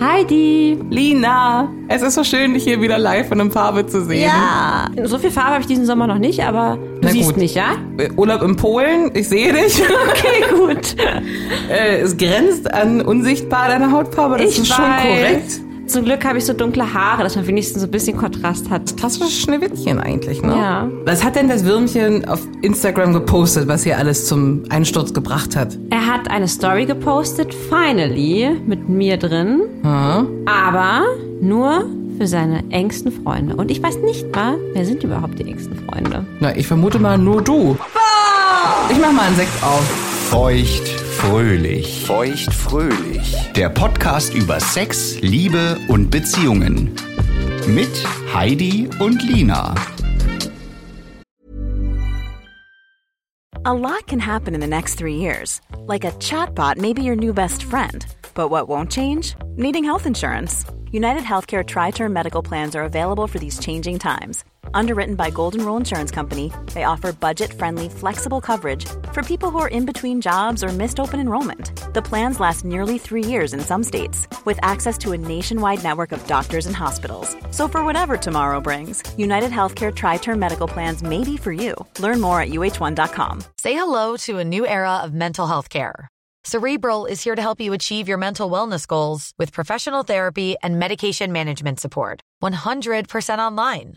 Heidi. Lina, es ist so schön, dich hier wieder live und in Farbe zu sehen. Ja. So viel Farbe habe ich diesen Sommer noch nicht, aber du Na siehst gut. mich, ja? Äh, Urlaub in Polen, ich sehe dich. Okay, gut. Äh, es grenzt an unsichtbar deine Hautfarbe, das ich ist schon weiß. korrekt. Zum Glück habe ich so dunkle Haare, dass man wenigstens so ein bisschen Kontrast hat. Klassisches Schneewittchen eigentlich, ne? Ja. Was hat denn das Würmchen auf Instagram gepostet, was hier alles zum Einsturz gebracht hat? Er hat eine Story gepostet, finally, mit mir drin. Aber nur für seine engsten Freunde. Und ich weiß nicht mal, wer sind überhaupt die engsten Freunde? Na, ich vermute mal nur du. Ich mach mal einen Sekt auf. Feucht fröhlich. Feucht fröhlich. Der Podcast über Sex, Liebe und Beziehungen. Mit Heidi und Lina. A lot can happen in the next three years. Like a chatbot may be your new best friend. But what won't change? Needing health insurance. United Healthcare Tri Term Medical Plans are available for these changing times. Underwritten by Golden Rule Insurance Company, they offer budget friendly, flexible coverage for people who are in between jobs or missed open enrollment. The plans last nearly three years in some states, with access to a nationwide network of doctors and hospitals. So, for whatever tomorrow brings, United Healthcare Tri Term Medical Plans may be for you. Learn more at uh1.com. Say hello to a new era of mental health care. Cerebral is here to help you achieve your mental wellness goals with professional therapy and medication management support. 100% online.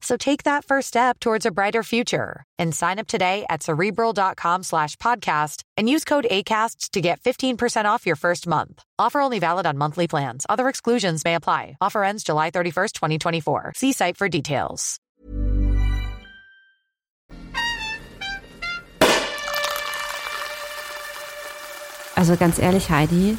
So take that first step towards a brighter future and sign up today at cerebral.com slash podcast and use code ACAST to get 15% off your first month. Offer only valid on monthly plans. Other exclusions may apply. Offer ends July 31st, 2024. See site for details. Also ganz ehrlich, Heidi,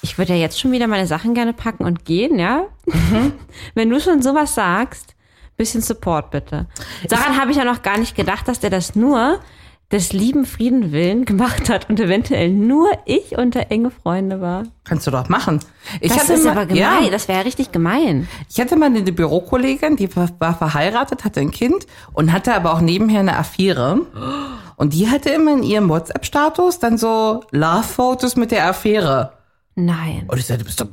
ich würde ja jetzt schon wieder meine Sachen gerne packen und gehen, ja? Mhm. Wenn du schon sowas sagst, bisschen Support bitte. Daran habe ich ja noch gar nicht gedacht, dass der das nur des lieben Frieden willen gemacht hat und eventuell nur ich unter enge Freunde war. Kannst du doch machen. Ich Das ist mal- aber gemein, Ja, das wäre ja richtig gemein. ich hatte mal eine Bürokollegin, die war verheiratet, hatte ein Kind und hatte aber auch nebenher eine Affäre. Und die hatte immer in ihrem WhatsApp-Status dann so Love-Fotos mit der Affäre. Nein. Und ich sagte, du bist doch,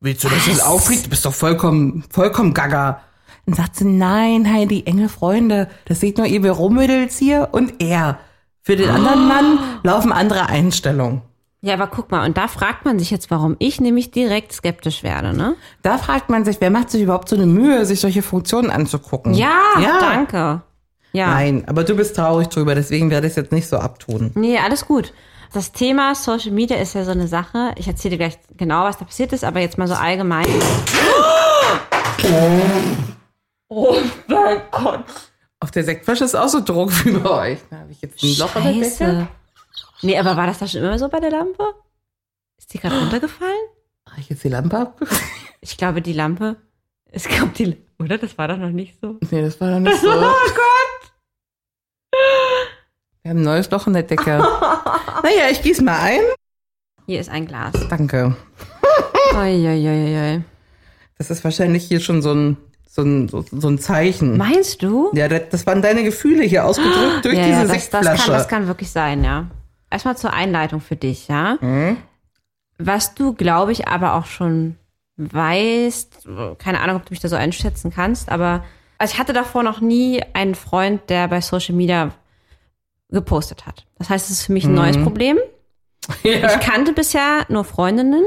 willst du, dass das aufregt? Du bist doch vollkommen, vollkommen gaga. Und sagt sie, nein, Heidi, enge Freunde, das sieht nur ihr, wir Rummädels hier und er. Für den anderen Mann laufen andere Einstellungen. Ja, aber guck mal, und da fragt man sich jetzt, warum ich nämlich direkt skeptisch werde, ne? Da fragt man sich, wer macht sich überhaupt so eine Mühe, sich solche Funktionen anzugucken? Ja, ja. danke. Ja. Nein, aber du bist traurig drüber, deswegen werde ich es jetzt nicht so abtun. Nee, alles gut. Das Thema Social Media ist ja so eine Sache. Ich erzähle dir gleich genau, was da passiert ist, aber jetzt mal so allgemein. Oh mein Gott. Auf der Sektflasche ist auch so Druck wie bei euch. Da habe ich jetzt ein Loch in der Decke. Scheiße. Nee, aber war das da schon immer so bei der Lampe? Ist die gerade runtergefallen? Habe ich jetzt die Lampe abgekriegt? Ich glaube, die Lampe. Es gab die. Oder? Das war doch noch nicht so. Nee, das war doch nicht so. Oh Gott! Wir haben ein neues Loch in der Decke. naja, ich gieße mal ein. Hier ist ein Glas. Danke. Uiuiuiui. Das ist wahrscheinlich hier schon so ein, so ein, so, so ein Zeichen. Meinst du? Ja, das, das waren deine Gefühle hier ausgedrückt durch ja, diese ja, das, das, kann, das kann wirklich sein, ja. Erstmal zur Einleitung für dich, ja. Mhm. Was du, glaube ich, aber auch schon weißt, keine Ahnung, ob du mich da so einschätzen kannst, aber also ich hatte davor noch nie einen Freund, der bei Social Media gepostet hat. Das heißt, es ist für mich ein Mhm. neues Problem. Ich kannte bisher nur Freundinnen,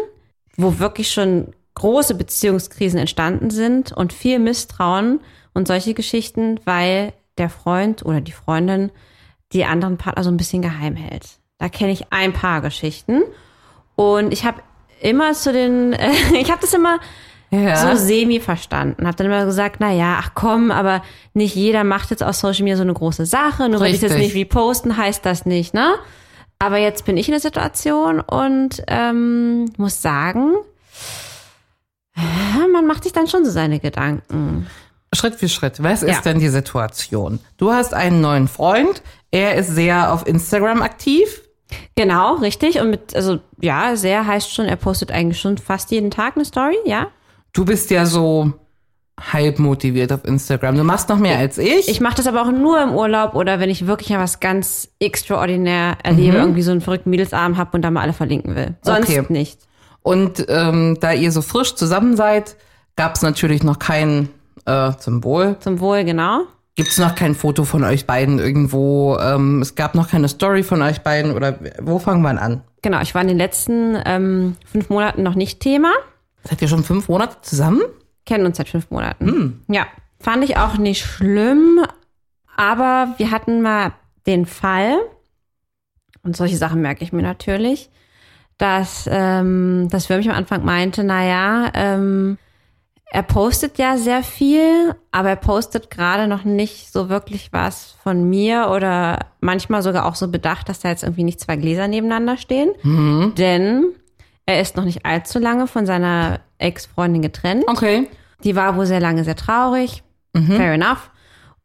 wo wirklich schon große Beziehungskrisen entstanden sind und viel Misstrauen und solche Geschichten, weil der Freund oder die Freundin die anderen Partner so ein bisschen geheim hält. Da kenne ich ein paar Geschichten und ich habe immer zu den, äh, ich habe das immer Ja. so semi verstanden. Habe dann immer gesagt, na ja, ach komm, aber nicht jeder macht jetzt aus Social Media so eine große Sache. Nur weil ich jetzt Richtig. nicht reposten, heißt das nicht, ne? Aber jetzt bin ich in der Situation und ähm, muss sagen, man macht sich dann schon so seine Gedanken. Schritt für Schritt. Was Ja. ist denn die Situation? Du hast einen neuen Freund. Er ist sehr auf Instagram aktiv. Genau, richtig. Und mit, also ja, sehr heißt schon, er postet eigentlich schon fast jeden Tag eine Story, ja. Du bist ja so halb motiviert auf Instagram. Du machst noch mehr als ich. Ich mache das aber auch nur im Urlaub oder wenn ich wirklich mal was ganz extraordinär erlebe, irgendwie so einen verrückten Mädelsabend habe und da mal alle verlinken will. Sonst Okay. nicht. Und ähm, da ihr so frisch zusammen seid, gab es natürlich noch kein äh, zum Wohl. Zum Wohl, genau. Gibt es noch kein Foto von euch beiden irgendwo? Ähm, es gab noch keine Story von euch beiden oder wo fangen wir an? Genau, ich war in den letzten ähm, fünf Monaten noch nicht Thema. Seid ihr schon fünf Monate zusammen? Kennen uns seit fünf Monaten. Ja, fand ich auch nicht schlimm, aber wir hatten mal den Fall, und solche Sachen merke ich mir natürlich, dass ähm, das Würmchen am Anfang meinte, naja, ähm, er postet ja sehr viel, aber er postet gerade noch nicht so wirklich was von mir oder manchmal sogar auch so bedacht, dass da jetzt irgendwie nicht zwei Gläser nebeneinander stehen. Denn er ist noch nicht allzu lange von seiner Ex-Freundin getrennt. Okay. Die war wohl sehr lange sehr traurig. Fair enough.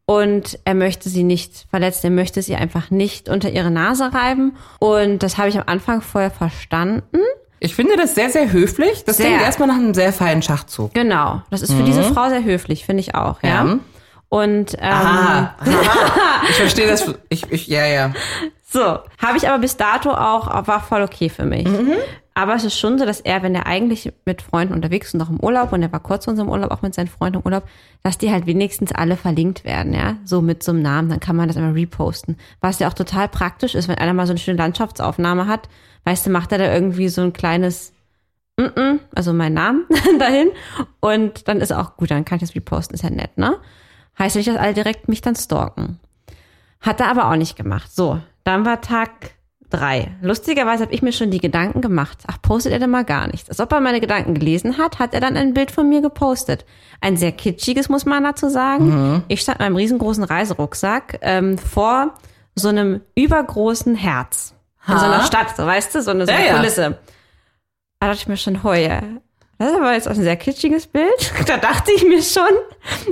Und er möchte sie nicht verletzen, er möchte sie einfach nicht unter ihre Nase reiben. Und das habe ich am Anfang vorher verstanden. Ich finde das sehr, sehr höflich. Das Sehr. klingt erstmal nach einem sehr feinen Schachzug. Genau. Das ist für diese Frau sehr höflich, finde ich auch, ja. Ja. Und ähm, Aha. Aha. Ich verstehe das. Ich, ich, ja, ja. So, habe ich aber bis dato auch, war voll okay für mich. Aber es ist schon so, dass er, wenn er eigentlich mit Freunden unterwegs ist und auch im Urlaub, und er war kurz zu unserem Urlaub, auch mit seinen Freunden im Urlaub, dass die halt wenigstens alle verlinkt werden, ja, so mit so einem Namen, dann kann man das immer reposten. Was ja auch total praktisch ist, wenn einer mal so eine schöne Landschaftsaufnahme hat, weißt du, macht er da irgendwie so ein kleines Mm-mm, also mein Namen dahin und dann ist auch gut, dann kann ich das reposten, ist ja nett, ne? Heißt nicht, dass alle direkt mich dann stalken. Hat er aber auch nicht gemacht. So, dann war Tag drei. Lustigerweise habe ich mir schon die Gedanken gemacht. Ach, postet er denn mal gar nichts. Als ob er meine Gedanken gelesen hat, hat er dann ein Bild von mir gepostet. Ein sehr kitschiges, muss man dazu sagen. Ich stand in meinem riesengroßen Reiserucksack ähm, vor so einem übergroßen Herz. In so einer Stadt, so weißt du, so eine, so eine Ja, ja. Kulisse. Da dachte ich mir schon, heuer. Das ist aber jetzt auch ein sehr kitschiges Bild. Da dachte ich mir schon,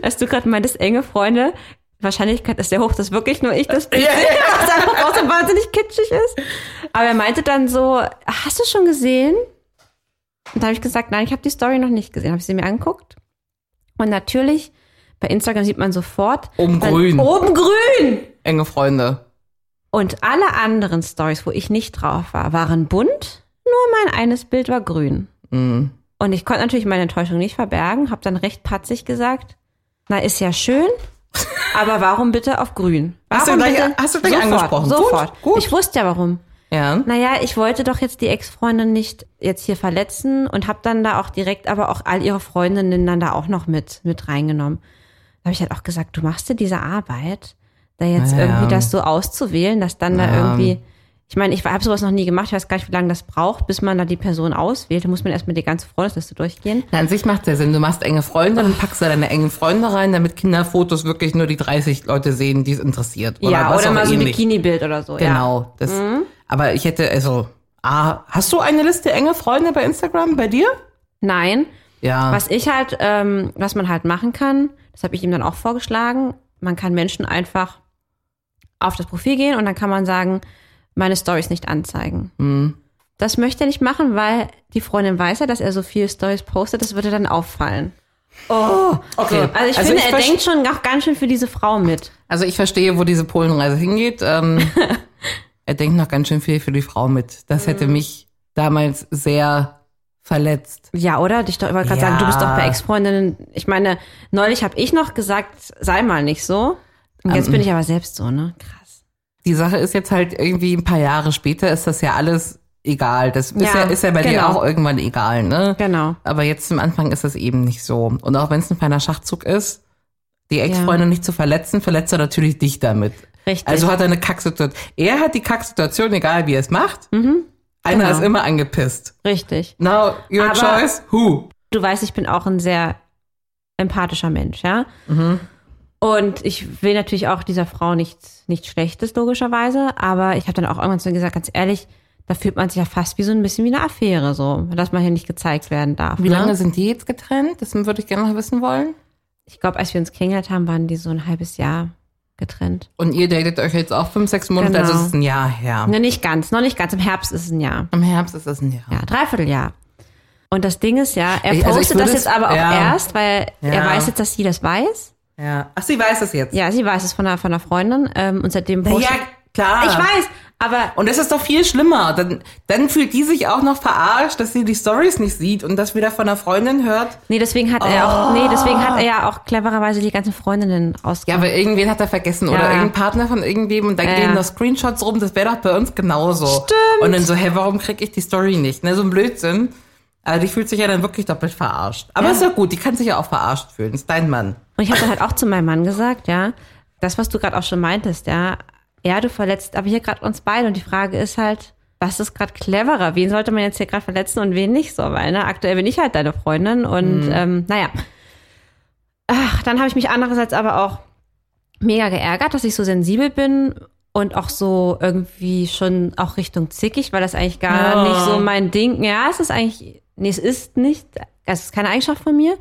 als du gerade meintest, enge Freunde, Wahrscheinlichkeit ist sehr hoch, dass wirklich nur ich das Bild sehe, was einfach auch so wahnsinnig kitschig ist. Aber er meinte dann so, hast du schon gesehen? Und da habe ich gesagt, nein, ich habe die Story noch nicht gesehen. Habe ich sie mir angeguckt. Und natürlich, bei Instagram sieht man sofort. Oben grün. Oben grün! Enge Freunde. Und alle anderen Stories, wo ich nicht drauf war, waren bunt. Nur mein eines Bild war grün. Mhm. Und ich konnte natürlich meine Enttäuschung nicht verbergen, habe dann recht patzig gesagt, na ist ja schön, aber warum bitte auf grün? Hast du Warum gleich- bitte? hast du gleich sofort, angesprochen. Gut, Sofort. gut. Ich wusste ja warum. Ja. Naja, ich wollte doch jetzt die Ex-Freundin nicht jetzt hier verletzen und habe dann da auch direkt aber auch all ihre Freundinnen dann da auch noch mit, mit reingenommen. Da habe ich halt auch gesagt, du machst dir diese Arbeit, da jetzt Ja, irgendwie das so auszuwählen, dass dann da Ja. irgendwie, ich meine, ich habe sowas noch nie gemacht, ich weiß gar nicht, wie lange das braucht, bis man da die Person auswählt. Da muss man erstmal die ganze Freundesliste durchgehen. Na, an sich macht der Sinn. Du machst enge Freunde, dann packst du deine engen Freunde rein, damit Kinderfotos wirklich nur die 30 Leute sehen, die es interessiert. Oder ja, oder mal so ein. Bikini-Bild oder so. Ja. Mhm. Genau. Das, Aber ich hätte, also, ah, hast du eine Liste enge Freunde bei Instagram bei dir? Nein, Ja. Was ich halt, ähm, was man halt machen kann, das habe ich ihm dann auch vorgeschlagen, man kann Menschen einfach auf das Profil gehen und dann kann man sagen, meine Stories nicht anzeigen. Hm. Das möchte er nicht machen, weil die Freundin weiß ja, dass er so viele Stories postet, das würde dann auffallen. Oh, Okay. So, also ich Also finde, ich er denkt schon auch ganz schön für diese Frau mit. Also ich verstehe, wo diese Polenreise hingeht. Ähm, er denkt noch ganz schön viel für die Frau mit. Das hätte Mhm. mich damals sehr verletzt. Ja, oder? Ich wollte gerade Ja. sagen, du bist doch bei Ex-Freundinnen. Ich meine, neulich habe ich noch gesagt, sei mal nicht so. Und jetzt Ähm, bin ich aber selbst so, ne? Krass. Die Sache ist jetzt halt irgendwie ein paar Jahre später ist das ja alles egal. Das ist ja, Ja, ist ja bei dir genau. auch irgendwann egal, ne? Genau. Aber jetzt zum Anfang ist es eben nicht so. Und auch wenn es ein feiner Schachzug ist, die Ex-Freundin nicht zu verletzen, verletzt er natürlich dich damit. Richtig. Also hat er eine Kacksituation. Er hat die Kacksituation, egal wie er es macht. Einer Genau. ist immer angepisst. Richtig. Now, your Aber- choice, who? du weißt, ich bin auch ein sehr empathischer Mensch, ja. Mhm. Und ich will natürlich auch dieser Frau nichts, nichts Schlechtes, logischerweise. Aber ich habe dann auch irgendwann zu ihr gesagt, ganz ehrlich, da fühlt man sich ja fast wie so ein bisschen wie eine Affäre, so, dass man hier nicht gezeigt werden darf. Wie ne? lange sind die jetzt getrennt? Das würde ich gerne noch wissen wollen. Ich glaube, als wir uns kennengelernt haben, waren die so ein halbes Jahr getrennt. Und ihr datet euch jetzt auch fünf, sechs Monate, Genau. also es ist ein Jahr her. Ne, nicht ganz, noch nicht ganz. Im Herbst ist es ein Jahr. Im Herbst ist es ein Jahr. Ja, Dreivierteljahr. Und das Ding ist ja, er also postet würde das es- jetzt aber auch ja. erst, weil er Ja. weiß jetzt, dass sie das weiß. Ja. Ach, sie weiß es jetzt. Ja, sie weiß es von einer, von einer Freundin. Ähm, und seitdem postet... ja, klar. Ich weiß, aber Und das ist doch viel schlimmer. Dann, dann fühlt die sich auch noch verarscht, dass sie die Stories nicht sieht und das wieder von einer Freundin hört. nee, deswegen hat er auch, nee, deswegen hat er ja auch clevererweise die ganzen Freundinnen Ja, ausgegeben. aber irgendwen hat er vergessen oder Ja. irgendein Partner von irgendwem und dann Ja, gehen ja. noch Screenshots rum. Das wäre doch bei uns genauso. Stimmt. Und dann so, hä, warum krieg ich die Story nicht? Ne, so ein Blödsinn. Aber die fühlt sich ja dann wirklich doppelt verarscht. Aber Ja. ist ja gut, die kann sich ja auch verarscht fühlen. Ist dein Mann. Und ich habe dann halt auch zu meinem Mann gesagt, ja, das, was du gerade auch schon meintest, ja, ja, du verletzt aber hier gerade uns beide. Und die Frage ist halt, was ist gerade cleverer? Wen sollte man jetzt hier gerade verletzen und wen nicht so? Weil, ne, aktuell bin ich halt deine Freundin und ähm, naja. Ach, dann habe ich mich andererseits aber auch mega geärgert, dass ich so sensibel bin und auch so irgendwie schon auch Richtung zickig, weil das eigentlich gar Ja. nicht so mein Ding. Ja, es ist eigentlich, nee, es ist nicht, es ist keine Eigenschaft von mir,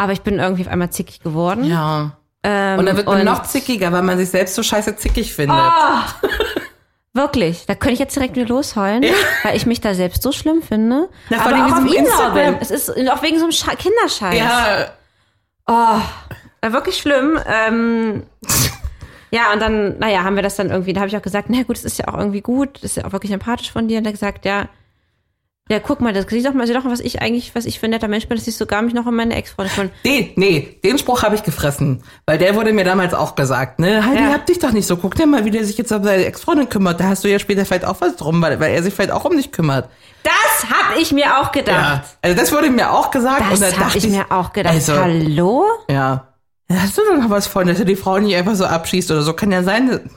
aber ich bin irgendwie auf einmal zickig geworden. Ja. Ähm, Und dann wird man noch zickiger, weil man sich selbst so scheiße zickig findet. Wirklich, da könnte ich jetzt direkt wieder losheulen, weil ich mich da selbst so schlimm finde. Na, vor aber allem auch auf Instagram. Instagram. Es ist auch wegen so einem Scha Kinderscheiß. Ja, Äh, Wirklich schlimm. Ähm, ja, und dann, naja, haben wir das dann irgendwie, da habe ich auch gesagt, na gut, das ist ja auch irgendwie gut, das ist ja auch wirklich empathisch von dir. Und er hat gesagt, ja, ja, guck mal, das sieh doch mal, sieh doch mal, was ich eigentlich, was ich für ein netter Mensch bin, dass ich sogar mich noch um meine Ex-Freundin von. Den, nee, den Spruch habe ich gefressen. Weil der wurde mir damals auch gesagt, ne? Heidi, Ja. hab dich doch nicht so. Guck dir mal, wie der sich jetzt um seine Ex-Freundin kümmert. Da hast du ja später vielleicht auch was drum, weil, weil er sich vielleicht auch um dich kümmert. Das habe ich mir auch gedacht. Also das wurde mir auch gesagt. und da Das habe dachte ich mir auch gedacht. Also, Hallo? ja. Ja, Hast du doch noch was von, dass er die Frau nicht einfach so abschießt oder so? Kann ja sein.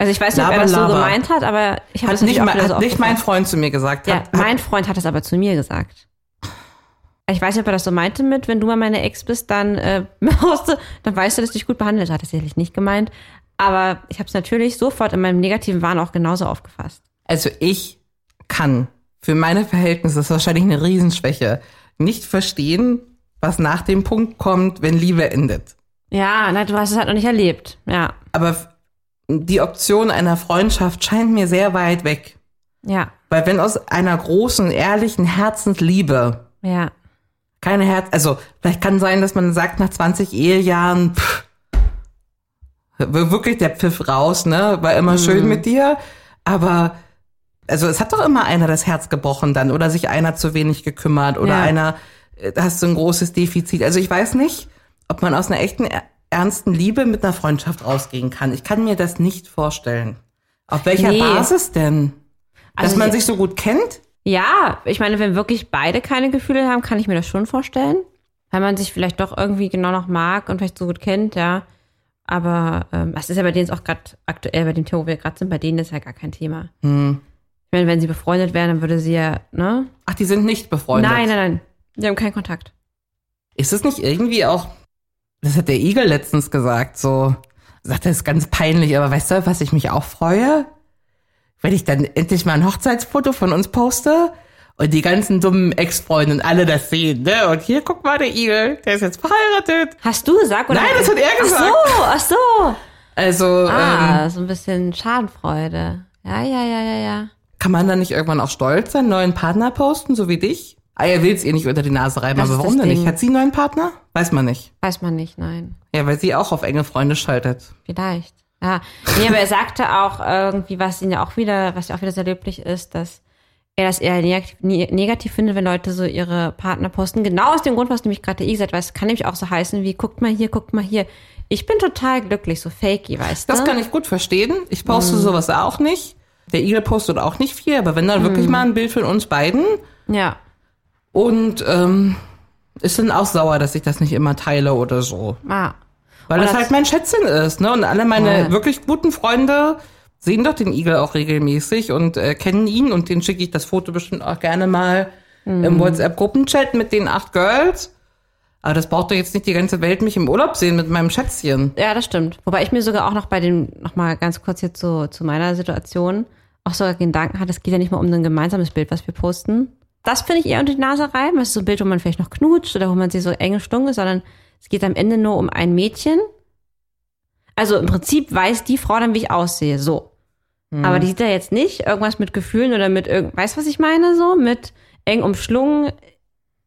Also ich weiß nicht, ob er das so laber. gemeint hat, aber ich habe Hat das nicht, mein, wieder so hat nicht mein. Freund zu mir gesagt. Ja, Hat, mein Freund hat es aber zu mir gesagt. Ich weiß nicht, ob er das so meinte mit, wenn du mal meine Ex bist, dann, äh, du- dann weißt du, dass ich dich gut behandelt hat. Das ist sicherlich nicht gemeint. Aber ich habe es natürlich sofort in meinem negativen Wahn auch genauso aufgefasst. Also ich kann für meine Verhältnisse, das ist wahrscheinlich eine Riesenschwäche, nicht verstehen, was nach dem Punkt kommt, wenn Liebe endet. Ja, na, du hast es halt noch nicht erlebt. Ja, Aber die Option einer Freundschaft scheint mir sehr weit weg. ja, Weil wenn aus einer großen, ehrlichen Herzensliebe ja. keine Herz, also vielleicht kann sein, dass man sagt, nach 20 Ehejahren, pff, wirklich der Pfiff raus, ne? War immer schön mit dir. Aber also es hat doch immer einer das Herz gebrochen dann oder sich einer zu wenig gekümmert oder Ja. einer, äh, hast du ein großes Defizit. Also ich weiß nicht, ob man aus einer echten, ernsten Liebe mit einer Freundschaft rausgehen kann. Ich kann mir das nicht vorstellen. Auf welcher Nee. Basis denn? Dass Also man ich- sich so gut kennt? Ja, ich meine, wenn wirklich beide keine Gefühle haben, kann ich mir das schon vorstellen. Weil man sich vielleicht doch irgendwie genau noch mag und vielleicht so gut kennt, ja. Aber ähm, das ist ja bei denen auch gerade aktuell, bei dem Thema, wo wir gerade sind, bei denen ist ja gar kein Thema. Hm. Ich meine, wenn sie befreundet wären, dann würde sie ja, ne? Ach, die sind nicht befreundet. Nein, nein, nein. Die haben keinen Kontakt. Ist es nicht irgendwie auch, das hat der Igel letztens gesagt, so, sagt er, ist ganz peinlich, aber weißt du, was ich mich auch freue? Wenn ich dann endlich mal ein Hochzeitsfoto von uns poste und die ganzen dummen Ex-Freunde und alle das sehen, ne? Und hier, guck mal, der Igel, der ist jetzt verheiratet. Hast du gesagt? Oder? Nein, das hat er gesagt. Ach so, ach so. Also, Ah, ähm, so ein bisschen Schadenfreude. Ja, ja, ja, ja, ja. kann man dann nicht irgendwann auch stolz sein, neuen Partner posten, so wie dich? Ah, er will es ihr nicht unter die Nase reiben, Das aber ist warum das denn nicht? Ding. Hat sie einen neuen Partner? Weiß man nicht. Weiß man nicht, nein. Ja, weil sie auch auf enge Freunde schaltet. Vielleicht. Ja. Nee, aber er sagte auch irgendwie, was ihn ja auch wieder, was ja auch wieder sehr löblich ist, dass er das eher negativ, ne- negativ findet, wenn Leute so ihre Partner posten. Genau aus dem Grund, was nämlich gerade der I gesagt es kann nämlich auch so heißen wie, guckt mal hier, guckt mal hier. Ich bin total glücklich, so fakey, weißt du? Das kann ich gut verstehen. Ich poste Mhm. sowas auch nicht. Der Igel postet auch nicht viel, aber wenn dann wirklich Mhm. mal ein Bild von uns beiden Ja. Und ähm, ist dann auch sauer, dass ich das nicht immer teile oder so. Ah. Weil das, das- halt mein Schätzchen ist, ne? Und alle meine Ja. wirklich guten Freunde sehen doch den Igel auch regelmäßig und äh, kennen ihn und den schicke ich das Foto bestimmt auch gerne mal Mhm. im WhatsApp-Gruppenchat mit den acht Girls. Aber das braucht doch jetzt nicht die ganze Welt mich im Urlaub sehen mit meinem Schätzchen. Ja, das stimmt. Wobei ich mir sogar auch noch bei dem, noch mal ganz kurz hier zu, zu meiner Situation, auch sogar Gedanken hat, es geht ja nicht mal um ein gemeinsames Bild, was wir posten. Das finde ich eher unter die Nase reiben. Das ist so ein Bild, wo man vielleicht noch knutscht oder wo man sie so enge Stunge, sondern es geht am Ende nur um ein Mädchen. Also im Prinzip weiß die Frau dann, wie ich aussehe, so. Aber die sieht ja jetzt nicht irgendwas mit Gefühlen oder mit irgend, weißt was ich meine, so? Mit eng umschlungen,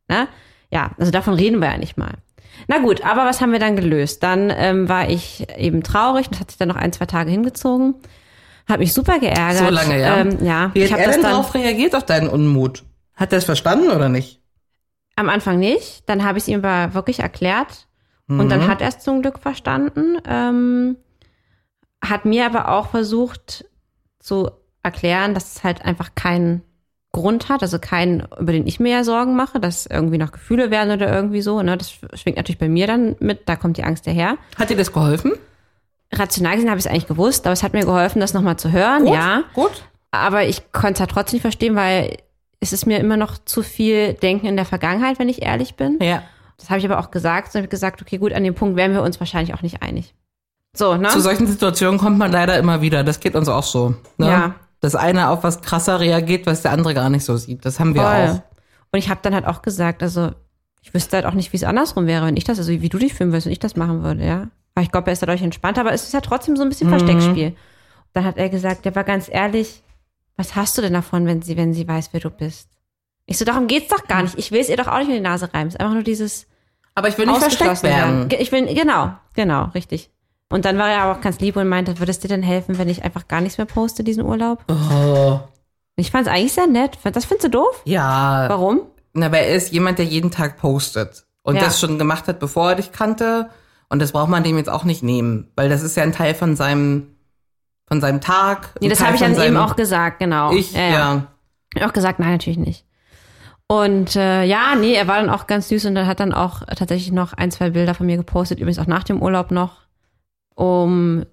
ne? Ja, also davon reden wir ja nicht mal. Na gut, aber was haben wir dann gelöst? Dann ähm, war ich eben traurig, das hat sich dann noch ein, zwei Tage hingezogen. Hab mich super geärgert. So lange, ja. Ähm, ja, Wie ich hat habe er das dann darauf reagiert, auf deinen Unmut? Hat er es verstanden oder nicht? am Anfang nicht. Dann habe ich es ihm aber wirklich erklärt. Und dann hat er es zum Glück verstanden. Ähm, hat mir aber auch versucht zu erklären, dass es halt einfach keinen Grund hat, also keinen, über den ich mir ja Sorgen mache, dass irgendwie noch Gefühle werden oder irgendwie so. Ne? Das schwingt natürlich bei mir dann mit, da kommt die Angst daher. Hat dir das geholfen? Rational gesehen habe ich es eigentlich gewusst, aber es hat mir geholfen, das nochmal zu hören, Gut, ja. Gut. Aber ich konnte es halt trotzdem nicht verstehen, weil es ist mir immer noch zu viel Denken in der Vergangenheit, wenn ich ehrlich bin. Ja. Das habe ich aber auch gesagt. So habe ich gesagt, okay, gut, an dem Punkt wären wir uns wahrscheinlich auch nicht einig. So, ne? Zu solchen Situationen kommt man leider immer wieder. Das geht uns auch so. Ne? Ja. Dass einer auf was krasser reagiert, was der andere gar nicht so sieht. Das haben wir Voll. auch. Und ich habe dann halt auch gesagt, also ich wüsste halt auch nicht, wie es andersrum wäre, wenn ich das, also wie du dich fühlen würdest, wenn ich das machen würde, ja. Aber ich glaube, er ist dadurch entspannter, aber es ist ja trotzdem so ein bisschen Versteckspiel. Dann hat er gesagt, der war ganz ehrlich, was hast du denn davon, wenn sie, wenn sie weiß, wer du bist? Ich so, darum geht's doch gar nicht. Ich will es ihr doch auch nicht in die Nase reiben. Es ist einfach nur dieses Aber ich will nicht versteckt werden. Ge- Ich will, genau, genau, richtig. Und dann war er aber auch ganz lieb und meinte, würdest dir denn helfen, wenn ich einfach gar nichts mehr poste diesen Urlaub? Oh. Ich fand es eigentlich sehr nett. Das findest du doof? Ja. Warum? Na, aber er ist jemand, der jeden Tag postet. Und Ja. das schon gemacht hat, bevor er dich kannte. Und das braucht man dem jetzt auch nicht nehmen. Weil das ist ja ein Teil von seinem, von seinem Tag. Nee, das habe ich dann eben auch gesagt, genau. Ich, ja. Ich hab auch gesagt, nein, natürlich nicht. Und äh, ja, nee, er war dann auch ganz süß und hat dann auch tatsächlich noch ein, zwei Bilder von mir gepostet, übrigens auch nach dem Urlaub noch, um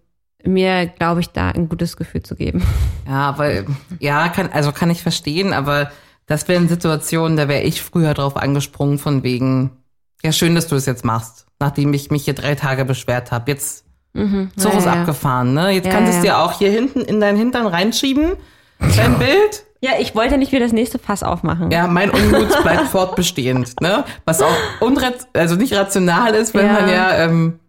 mir, glaube ich, da ein gutes Gefühl zu geben. Ja, weil, ja, kann, also kann ich verstehen, aber das wären Situationen, da wäre ich früher drauf angesprungen von wegen, ja, schön, dass du es jetzt machst, nachdem ich mich hier drei Tage beschwert habe. Jetzt Zug Ja, ist ja. abgefahren, ne? Jetzt Ja, kannst du es ja. dir auch hier hinten in deinen Hintern reinschieben, dein Bild. Ja, ich wollte nicht wieder das nächste Fass aufmachen. Ja, mein Unmut bleibt fortbestehend, ne? Was auch unrat also nicht rational ist, wenn Ja. man ja, ähm,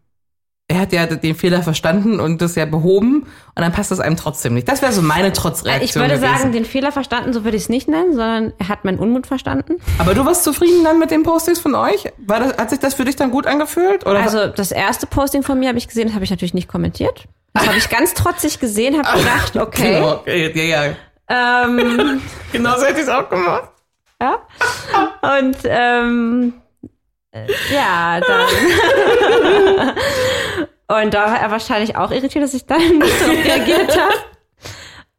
er hat ja den Fehler verstanden und das ja behoben und dann passt das einem trotzdem nicht. Das wäre so meine Trotzreaktion ich würde gewesen. sagen, den Fehler verstanden, so würde ich es nicht nennen, sondern er hat meinen Unmut verstanden. Aber du warst zufrieden dann mit den Postings von euch? War das, hat sich das für dich dann gut angefühlt? Oder Also das erste Posting von mir habe ich gesehen, das habe ich natürlich nicht kommentiert. Das habe ich ganz trotzig gesehen, habe gedacht, okay. Genau, okay, ja, ja. Ähm, Genau so hätte ich es auch gemacht. Ja. Und ähm, äh, ja, dann. Und da war er wahrscheinlich auch irritiert, dass ich dann nicht so reagiert habe.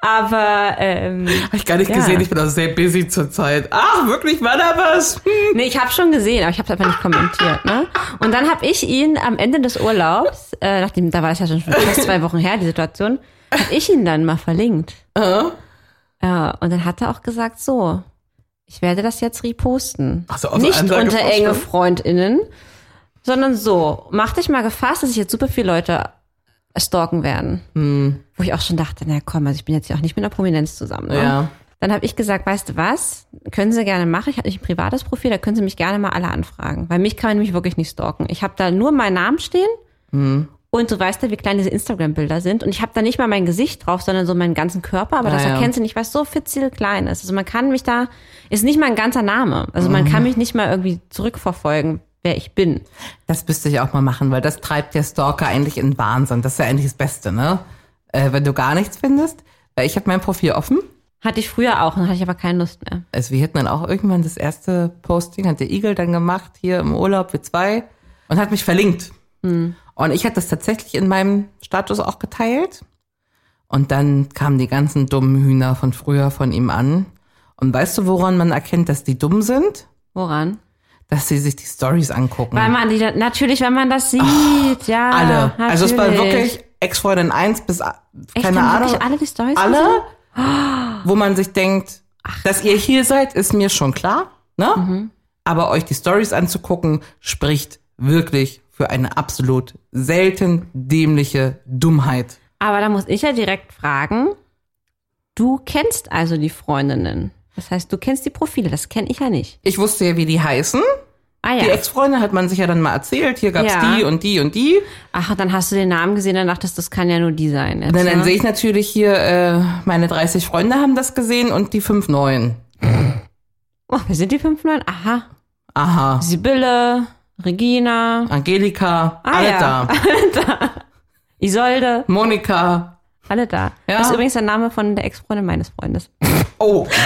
Aber ähm, Hab ich gar nicht Ja. gesehen, ich bin auch sehr busy zurzeit. Ach, wirklich, war da was? Hm. nee, ich habe schon gesehen, aber ich habe es einfach nicht kommentiert. Ne? Und dann habe ich ihn am Ende des Urlaubs, äh, nachdem da war es ja schon fast zwei Wochen her, die Situation, habe ich ihn dann mal verlinkt. Äh? Ja, und dann hat er auch gesagt, so, ich werde das jetzt reposten. Ach so, auf Nicht unter enge FreundInnen, sondern so, mach dich mal gefasst, dass sich jetzt super viele Leute stalken werden. Hm. Wo ich auch schon dachte, na komm, also ich bin jetzt ja auch nicht mit einer Prominenz zusammen. Ne? Ja. Dann habe ich gesagt, weißt du was, können Sie gerne machen. Ich habe nicht ein privates Profil, da können Sie mich gerne mal alle anfragen. Weil mich kann man nämlich wirklich nicht stalken. Ich habe da nur meinen Namen stehen Hm. und du weißt ja, wie klein diese Instagram-Bilder sind. Und ich habe da nicht mal mein Gesicht drauf, sondern so meinen ganzen Körper. Aber Ja, das ja. erkennst du nicht, weil es so fitzig klein ist. Also man kann mich da, ist nicht mal ein ganzer Name. Also man Mhm. kann mich nicht mal irgendwie zurückverfolgen, wer ich bin. Das müsste ich auch mal machen, weil das treibt der Stalker eigentlich in Wahnsinn. Das ist ja eigentlich das Beste, ne? Äh, wenn du gar nichts findest. Weil ich habe mein Profil offen. Hatte ich früher auch, dann hatte ich aber keine Lust mehr. Also wir hätten dann auch irgendwann das erste Posting, hat der Igel dann gemacht, hier im Urlaub, wir zwei, und hat mich verlinkt. Hm. Und ich hatte das tatsächlich in meinem Status auch geteilt. Und dann kamen die ganzen dummen Hühner von früher von ihm an. Und weißt du, woran man erkennt, dass die dumm sind? Woran? Dass sie sich die Stories angucken. Weil man die, natürlich, wenn man das sieht, ja. alle. Also es war natürlich. wirklich Ex-Freundin 1 bis, Echt, keine haben Ahnung. alle die Storys alle, gesehen? wo man sich denkt, dass ihr hier seid, ist mir schon klar, ne? Mhm. Aber euch die Stories anzugucken, spricht wirklich für eine absolut selten dämliche Dummheit. Aber da muss ich ja direkt fragen, Du kennst also die Freundinnen. Das heißt, du kennst die Profile. Das kenne ich ja nicht. Ich wusste ja, wie die heißen. Ah Die ja. Ex-Freunde hat man sich ja dann mal erzählt. Hier gab's Ja. die und die und die. Ach, dann hast du den Namen gesehen, dann dachtest, das kann ja nur die sein. Jetzt, Und dann, dann ja? sehe ich natürlich hier, äh, meine 30 Freunde haben das gesehen und die fünf neuen. Oh, wer sind die fünf neuen? Aha. Aha. Sibylle, Regina, Angelika, Ah, alle ja. da. Isolde, Monika. alle da. Ja. Das ist übrigens der Name von der Ex-Freundin meines Freundes. Oh.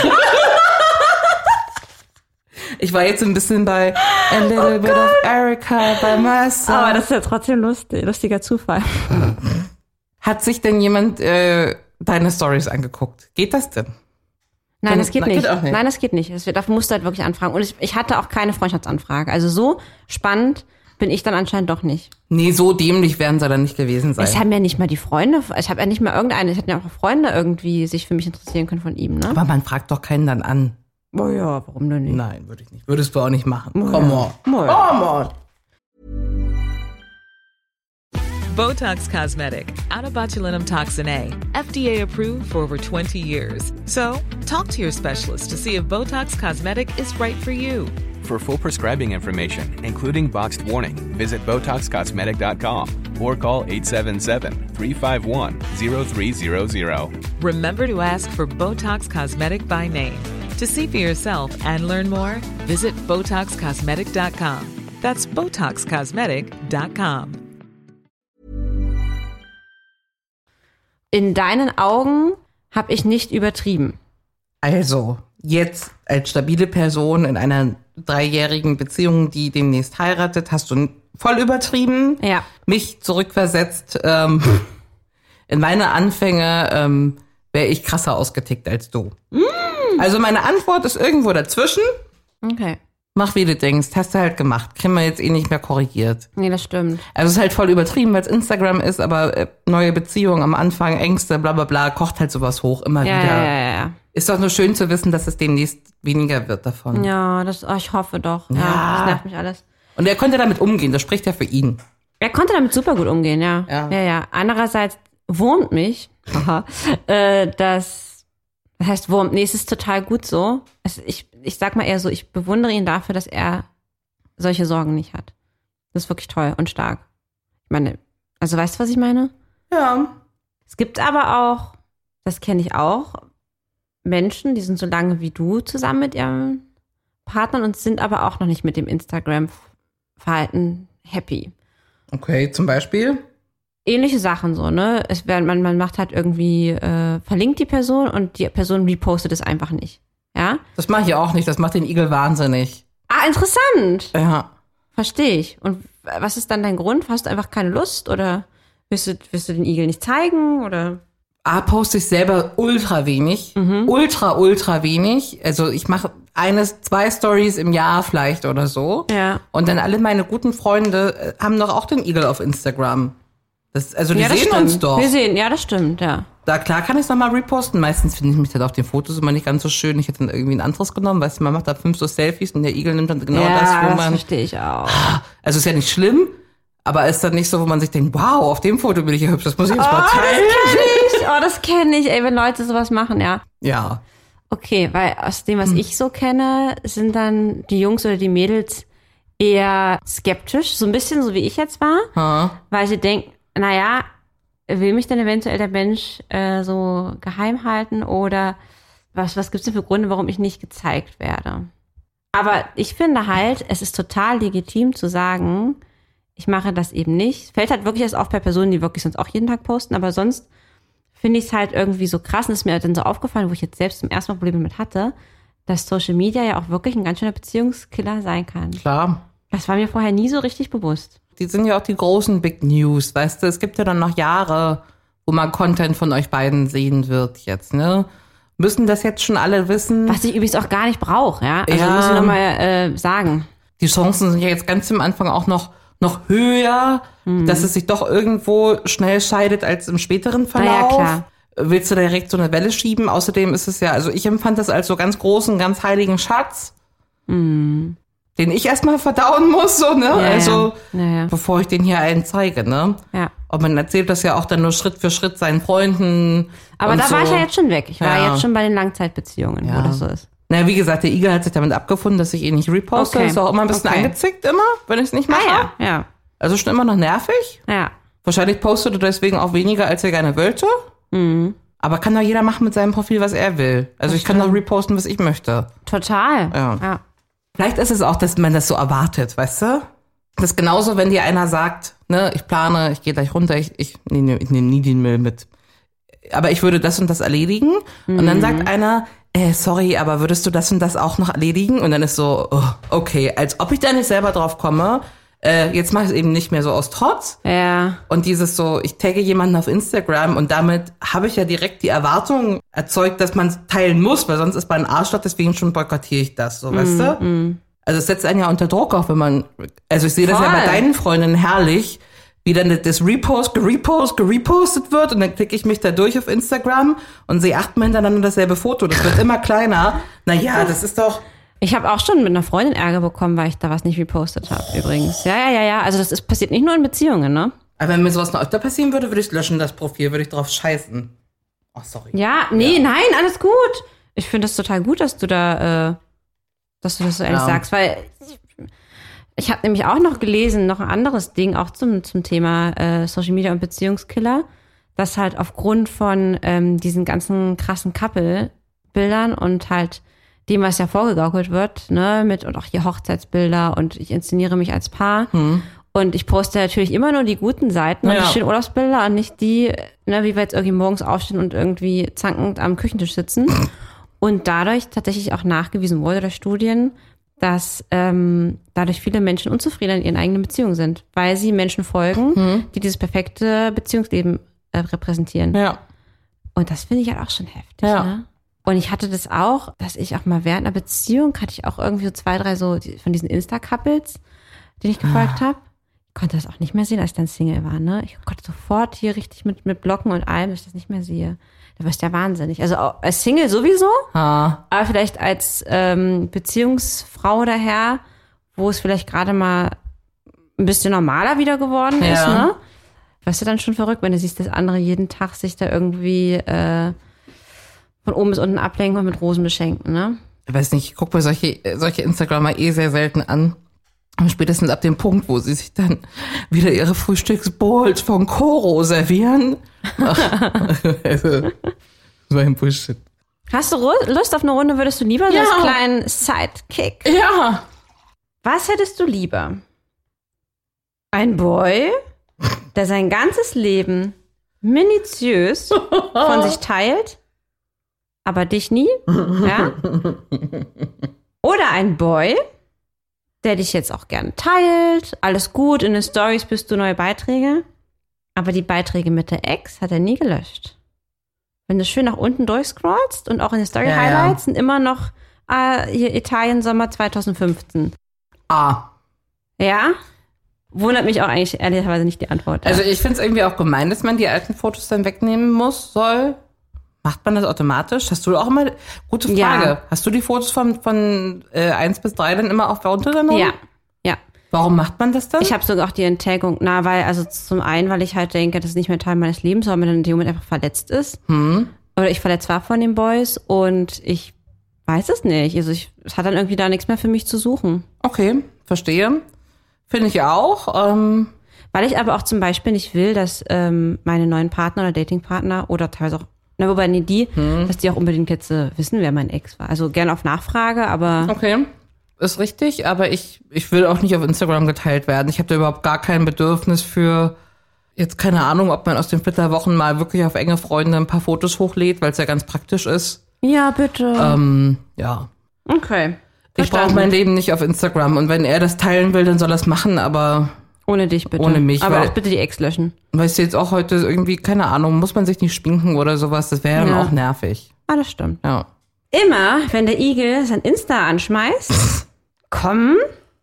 ich war jetzt ein bisschen bei A little bit of Erica my side. Aber das ist ja trotzdem lustig, lustiger Zufall. Hat sich denn jemand äh, deine Stories angeguckt? Geht das denn? Nein, das geht geht nicht. Nein, das geht nicht. Das dafür musst du halt wirklich anfragen. Und ich, ich hatte auch keine Freundschaftsanfrage. Also so spannend bin ich dann anscheinend doch nicht. Nee, so dämlich werden sie dann nicht gewesen sein. Ich habe ja nicht mal die Freunde, ich habe ja nicht mal irgendeine, ich hätte ja auch Freunde irgendwie sich für mich interessieren können von ihm, ne? Aber man fragt doch keinen dann an. Oh ja, warum denn nicht? Nein, würde ich nicht. Würdest du auch nicht machen. Oh Come ja. on. Oh ja. Come on. Botox Cosmetic, out of botulinum toxin A, FDA approved for over 20 years. So, talk to your specialist to see if Botox Cosmetic is right for you. For full prescribing information, including boxed warning, visit BotoxCosmetic.com or call 877-351-0300. Remember to ask for Botox Cosmetic by name. To see for yourself and learn more, visit BotoxCosmetic.com. That's BotoxCosmetic.com. In deinen Augen habe ich nicht übertrieben. Also, jetzt als stabile Person in einer dreijährigen Beziehung, die demnächst heiratet, hast du voll übertrieben. Ja. Mich zurückversetzt. Ähm, in meine Anfänge ähm, wäre ich krasser ausgetickt als du. Also meine Antwort ist irgendwo dazwischen. Okay. Mach wie du denkst, hast du halt gemacht. Kriegen wir jetzt eh nicht mehr korrigiert. Nee, das stimmt. Also es ist halt voll übertrieben, weil es Instagram ist, aber äh, neue Beziehungen am Anfang, Ängste, bla bla bla, kocht halt sowas hoch, immer Ja, wieder. ja, ja, ja. Ist doch nur schön zu wissen, dass es demnächst weniger wird davon. Ja, das, oh, ich hoffe doch. Ja, Ja. das nervt mich alles. Und er konnte damit umgehen, das spricht ja für ihn. Er konnte damit super gut umgehen, ja. Ja. ja, ja. Andererseits wurmt mich, haha, äh, das, das heißt wurmt, nee, es ist total gut so. Es, ich, ich sag mal eher so, ich bewundere ihn dafür, dass er solche Sorgen nicht hat. Das ist wirklich toll und stark. Ich meine, also weißt du, was ich meine? Ja. Es gibt aber auch, das kenne ich auch, Menschen, die sind so lange wie du zusammen mit ihren Partnern und sind aber auch noch nicht mit dem Instagram-Verhalten happy. Okay, zum Beispiel. Ähnliche Sachen so, ne? Es werden, man, man macht halt irgendwie, äh, verlinkt die Person und die Person repostet es einfach nicht. Ja? Das mache ich auch nicht, das macht den Igel wahnsinnig. Ah, interessant. Ja. Verstehe ich. Und was ist dann dein Grund? Hast du einfach keine Lust oder willst du, willst du den Igel nicht zeigen oder? A, poste ich selber ultra wenig. Mhm. Ultra, ultra wenig. Also ich mache eines, zwei Stories im Jahr vielleicht oder so. Ja. Und dann alle meine guten Freunde äh, haben doch auch den Igel auf Instagram. Das, also die ja, das sehen stimmt. uns doch. Wir sehen, ja, das stimmt, ja. Da klar kann ich es nochmal reposten. Meistens finde ich mich dann auf den Fotos immer nicht ganz so schön. Ich hätte dann irgendwie ein anderes genommen. Weißt du, man macht da fünf so Selfies und der Igel nimmt dann genau ja, das, wo das man. verstehe ich auch. Also ist ja nicht schlimm, aber ist dann nicht so, wo man sich denkt, wow, auf dem Foto bin ich ja hübsch, das muss ich jetzt Oh, mal das teilen. kenne ich. Oh, das kenne ich, ey, wenn Leute sowas machen, ja. Ja. Okay, weil aus dem, was ich so kenne, sind dann die Jungs oder die Mädels eher skeptisch, so ein bisschen so wie ich jetzt war, weil sie denken, naja, will mich denn eventuell der Mensch äh, so geheim halten oder was, was gibt's denn für Gründe, warum ich nicht gezeigt werde? Aber ich finde halt, es ist total legitim zu sagen, ich mache das eben nicht. Fällt halt wirklich erst auf bei Personen, die wirklich sonst auch jeden Tag posten, aber sonst finde ich es halt irgendwie so krass und ist mir dann so aufgefallen, wo ich jetzt selbst zum ersten Mal Probleme mit hatte, dass Social Media ja auch wirklich ein ganz schöner Beziehungskiller sein kann. Klar. Das war mir vorher nie so richtig bewusst. Die sind ja auch die großen Big News, weißt du? Es gibt ja dann noch Jahre, wo man Content von euch beiden sehen wird jetzt, ne? Müssen das jetzt schon alle wissen? Was ich übrigens auch gar nicht brauche, ja. Also Ja. muss ich nochmal äh, sagen. Die Chancen sind ja jetzt ganz am Anfang auch noch, noch höher, Mhm. dass es sich doch irgendwo schnell scheidet als im späteren Verlauf. ja, klar. Willst du direkt so eine Welle schieben? Außerdem ist es ja, also ich empfand das als so ganz großen, ganz heiligen Schatz. Den ich erstmal verdauen muss, so, ne? Ja, also, ja. Bevor ich den hier allen zeige, ne? Ja. Und man erzählt das ja auch dann nur Schritt für Schritt seinen Freunden. Aber da so. war ich ja jetzt schon weg. Ich war Ja. jetzt schon bei den Langzeitbeziehungen, Ja. wo das so ist. Na, wie gesagt, der Igel hat sich damit abgefunden, dass ich ihn nicht reposte. Okay. Ist auch immer ein bisschen Okay. angezickt immer, wenn ich es nicht mache. Ah ja, ja, Also schon immer noch nervig. ja. Wahrscheinlich postet er deswegen auch weniger, als er gerne wollte. Mhm. Aber kann doch jeder machen mit seinem Profil, was er will. Also ich kann doch reposten, was ich möchte. Total. Ja. ja. Vielleicht ist es auch, dass man das so erwartet, weißt du? Das ist genauso, wenn dir einer sagt, ne, ich plane, ich gehe gleich runter, ich, ich, nee, ich nehme nie den Müll mit. Aber ich würde das und das erledigen. Und dann sagt einer, äh, sorry, aber würdest du das und das auch noch erledigen? Und dann ist so, oh, okay, als ob ich da nicht selber drauf komme. Äh, jetzt mache ich es eben nicht mehr so aus Trotz. Ja. Und dieses so, ich tagge jemanden auf Instagram und damit habe ich ja direkt die Erwartung erzeugt, dass man es teilen muss, weil sonst ist man ein Arschloch, deswegen schon boykottiere ich das, so, weißt du? Also es setzt einen ja unter Druck auch, wenn man, also ich sehe das ja bei deinen Freundinnen herrlich, wie dann das Repost, gerepost, gerepostet wird und dann klicke ich mich da durch auf Instagram und sehe achtmal hintereinander dasselbe Foto. Das wird immer kleiner. Naja, das ist doch, Ich habe auch schon mit einer Freundin Ärger bekommen, weil ich da was nicht repostet habe, übrigens. Ja, ja, ja, ja. Also das ist passiert nicht nur in Beziehungen, ne? aber wenn mir sowas noch öfter passieren würde, würde ich löschen, das Profil, würde ich drauf scheißen. Oh, sorry. Ja, nee, nein, alles gut. Ich finde es total gut, dass du da, äh, dass du das so ehrlich Ja. sagst, weil ich, ich habe nämlich auch noch gelesen, noch ein anderes Ding, auch zum, zum Thema äh, Social Media und Beziehungskiller, dass halt aufgrund von ähm, diesen ganzen krassen Couple-Bildern und halt dem, was ja vorgegaukelt wird, ne, mit und auch hier Hochzeitsbilder und ich inszeniere mich als Paar. Und ich poste natürlich immer nur die guten Seiten und Ja. die schönen Urlaubsbilder und nicht die, ne, wie wir jetzt irgendwie morgens aufstehen und irgendwie zankend am Küchentisch sitzen. Und dadurch tatsächlich auch nachgewiesen wurde durch Studien, dass ähm, dadurch viele Menschen unzufrieden in ihren eigenen Beziehungen sind, weil sie Menschen folgen, die dieses perfekte Beziehungsleben äh, repräsentieren. Ja. Und das finde ich halt auch schon heftig. Ja. Ne? Und ich hatte das auch, dass ich auch mal während einer Beziehung hatte ich auch irgendwie so zwei, drei so von diesen Insta-Couples, denen ich gefolgt habe. Ich konnte das auch nicht mehr sehen, als ich dann Single war. Ne? Ich konnte sofort hier richtig mit, mit Blocken und allem, dass ich das nicht mehr sehe. Da wirst du ja wahnsinnig. Also als Single sowieso, Ah. aber vielleicht als ähm, Beziehungsfrau daher, wo es vielleicht gerade mal ein bisschen normaler wieder geworden ist, Ja. ne? Weißt du dann schon verrückt, wenn du siehst, dass andere jeden Tag sich da irgendwie äh, von oben bis unten ablenken und mit Rosen beschenken, ne? ich weiß nicht, ich gucke mir solche, solche Instagramer eh sehr selten an. Und spätestens ab dem Punkt, wo sie sich dann wieder ihre Frühstücksbowls von Koro servieren. Ach, also, so ein Bullshit. Hast du Lust auf eine Runde, würdest du lieber so Ja. als kleinen Sidekick? Ja. Was hättest du lieber? Ein Boy, der sein ganzes Leben minutiös von sich teilt, aber dich nie? Ja? Oder ein Boy, der dich jetzt auch gerne teilt, alles gut, in den Stories bist du neue Beiträge, aber die Beiträge mit der Ex hat er nie gelöscht. Wenn du schön nach unten durchscrollst und auch in den Story Ja, ja. Highlights sind immer noch äh, hier Italien Sommer 2015. Ah. Ja? Wundert mich auch eigentlich ehrlicherweise nicht die Antwort. Also ich finde es irgendwie auch gemein, dass man die alten Fotos dann wegnehmen muss, soll. Macht man das automatisch? Hast du auch immer, gute Frage, Ja. hast du die Fotos von, von äh, 1 bis 3 dann immer auch runtergenommen? ja, ja. Warum macht man das dann? Ich habe sogar auch die Enttägung, na, weil, also zum einen, weil ich halt denke, das ist nicht mehr Teil meines Lebens, weil man in dem Moment einfach verletzt ist. Hm. Oder ich verletzt war von den Boys und ich weiß es nicht. Also ich, es hat dann irgendwie da nichts mehr für mich zu suchen. Okay, verstehe. Finde ich auch. Ähm, Weil ich aber auch zum Beispiel nicht will, dass ähm, meine neuen Partner oder Datingpartner oder teilweise auch, na, wobei nee, die, Hm. dass die auch unbedingt jetzt äh, wissen, wer mein Ex war. Also gerne auf Nachfrage, aber okay, ist richtig, aber ich, ich will auch nicht auf Instagram geteilt werden. Ich habe da überhaupt gar kein Bedürfnis für, jetzt keine Ahnung, ob man aus den Flitterwochen mal wirklich auf enge Freunde ein paar Fotos hochlädt, weil es ja ganz praktisch ist. ja, bitte. Ähm, ja. okay. Ich brauche mein Leben nicht auf Instagram. Und wenn er das teilen will, dann soll er es machen. Aber Ohne dich bitte. Ohne mich, Aber auch bitte die Ex löschen. weißt du jetzt auch heute irgendwie, keine Ahnung, muss man sich nicht schminken oder sowas. Das wäre dann Ja. auch nervig. Ah, das stimmt. Ja. Immer, wenn der Igel sein Insta anschmeißt, kommen